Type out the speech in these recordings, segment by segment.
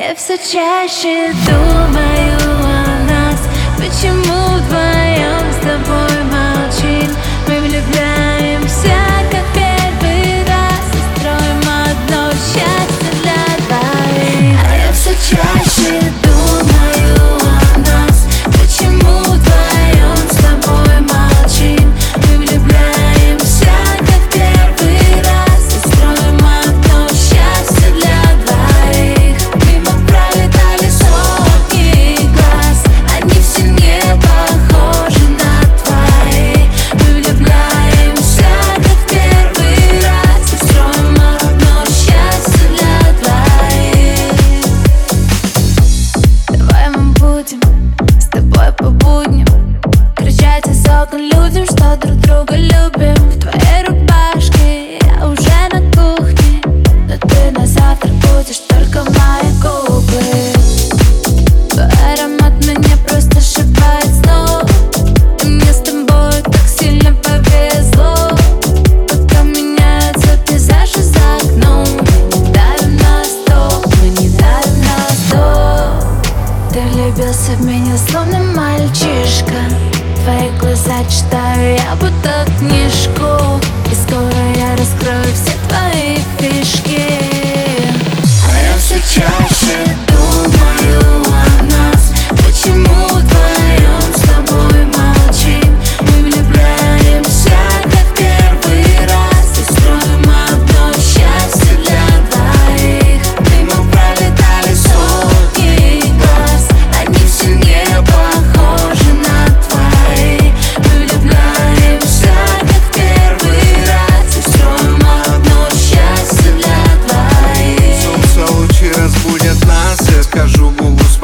Я все чаще думаю о нас. Почему вдвоем с тобой? влюбился в меня словно мальчишка. Твои глаза читаю я будто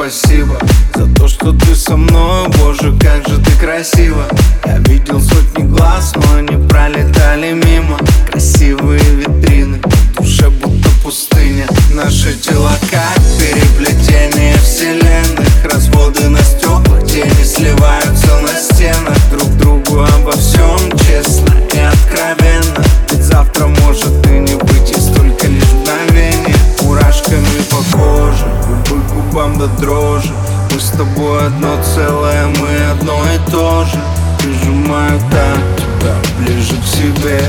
спасибо За то, что ты со мной, боже, как же ты красива. телом до дрожи Мы с тобой одно целое, мы одно и то же. Прижимаю так тебя, ближе к себе.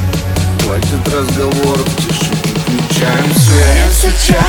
Хватит разговоров, тише включаем свет Сейчас.